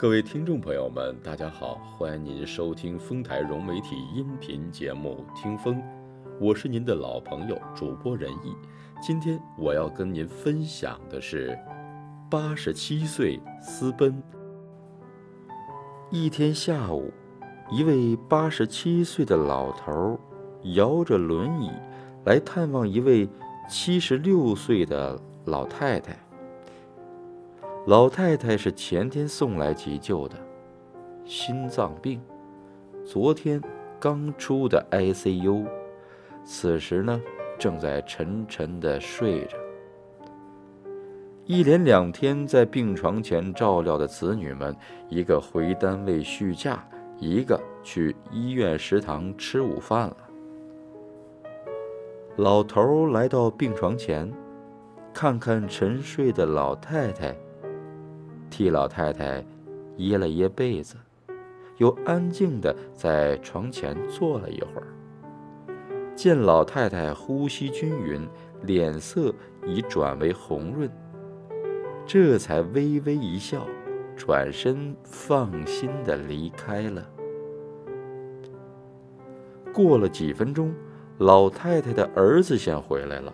各位听众朋友们，大家好，欢迎您收听丰台融媒体音频节目《听风》，我是您的老朋友主播仁义。今天我要跟您分享的是八十七岁私奔。一天下午，一位八十七岁的老头摇着轮椅来探望一位七十六岁的老太太。老太太是前天送来急救的，心脏病，昨天刚出的 ICU，此时呢正在沉沉的睡着。一连两天在病床前照料的子女们，一个回单位续假，一个去医院食堂吃午饭了。老头来到病床前，看看沉睡的老太太。替老太太掖了掖被子，又安静地在床前坐了一会儿。见老太太呼吸均匀，脸色已转为红润，这才微微一笑，转身放心地离开了。过了几分钟，老太太的儿子先回来了。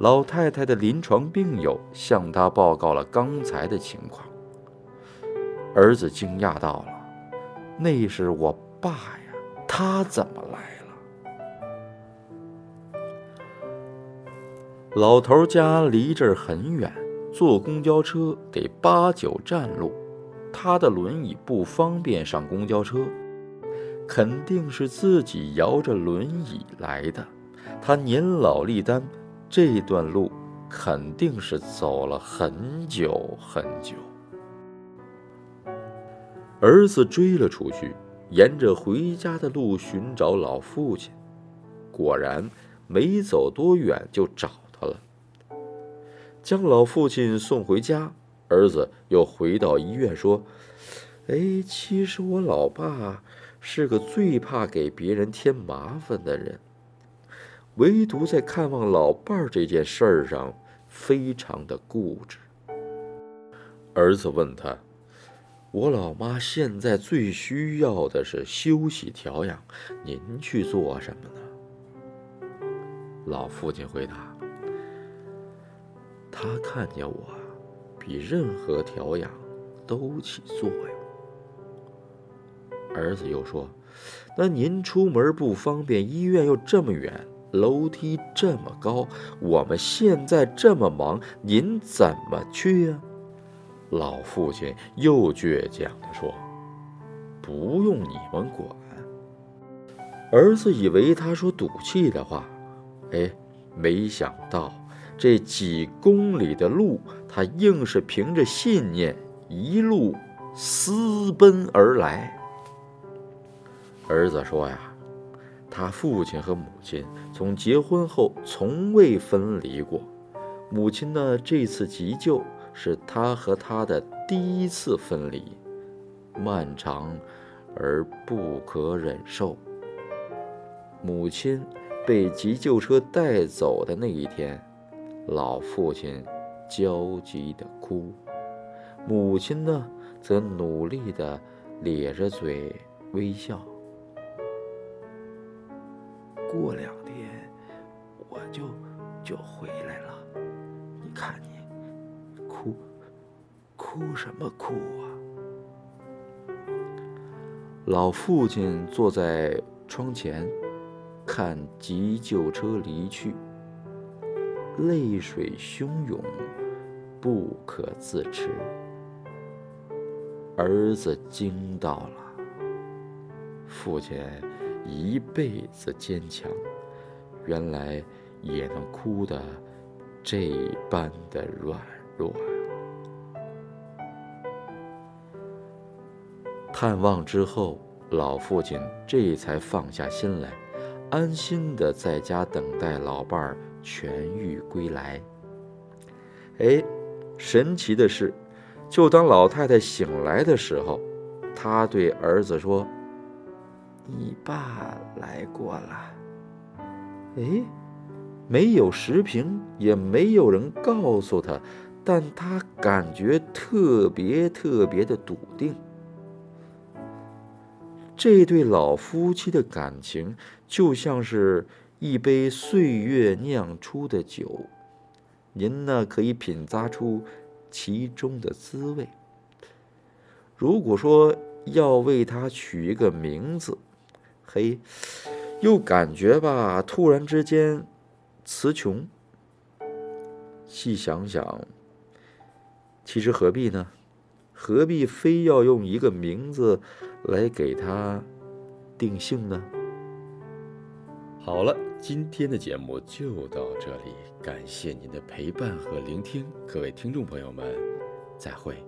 老太太的临床病友向他报告了刚才的情况。儿子惊讶到了：“那是我爸呀，他怎么来了？”老头家离这儿很远，坐公交车得八九站路，他的轮椅不方便上公交车，肯定是自己摇着轮椅来的。他年老力单。这段路肯定是走了很久很久。儿子追了出去，沿着回家的路寻找老父亲，果然没走多远就找到了。将老父亲送回家，儿子又回到医院说：“哎，其实我老爸是个最怕给别人添麻烦的人。”唯独在看望老伴儿这件事儿上，非常的固执。儿子问他：“我老妈现在最需要的是休息调养，您去做什么呢？”老父亲回答：“他看见我，比任何调养都起作用。”儿子又说：“那您出门不方便，医院又这么远。”楼梯这么高，我们现在这么忙，您怎么去呀？老父亲又倔强地说：“不用你们管。”儿子以为他说赌气的话，哎，没想到这几公里的路，他硬是凭着信念一路私奔而来。儿子说呀。他父亲和母亲从结婚后从未分离过，母亲呢这次急救是他和他的第一次分离，漫长而不可忍受。母亲被急救车带走的那一天，老父亲焦急地哭，母亲呢则努力地咧着嘴微笑。过两天我就就回来了，你看你哭哭什么哭啊？老父亲坐在窗前，看急救车离去，泪水汹涌，不可自持。儿子惊到了，父亲。一辈子坚强，原来也能哭得这般的软弱。探望之后，老父亲这才放下心来，安心的在家等待老伴儿痊愈归来。哎，神奇的是，就当老太太醒来的时候，他对儿子说。你爸来过了。哎，没有时评，也没有人告诉他，但他感觉特别特别的笃定。这对老夫妻的感情就像是一杯岁月酿出的酒，您呢可以品咂出其中的滋味。如果说要为他取一个名字，嘿，又感觉吧，突然之间词穷。细想想，其实何必呢？何必非要用一个名字？来给他定性呢。好了，今天的节目就到这里，感谢您的陪伴和聆听，各位听众朋友们，再会。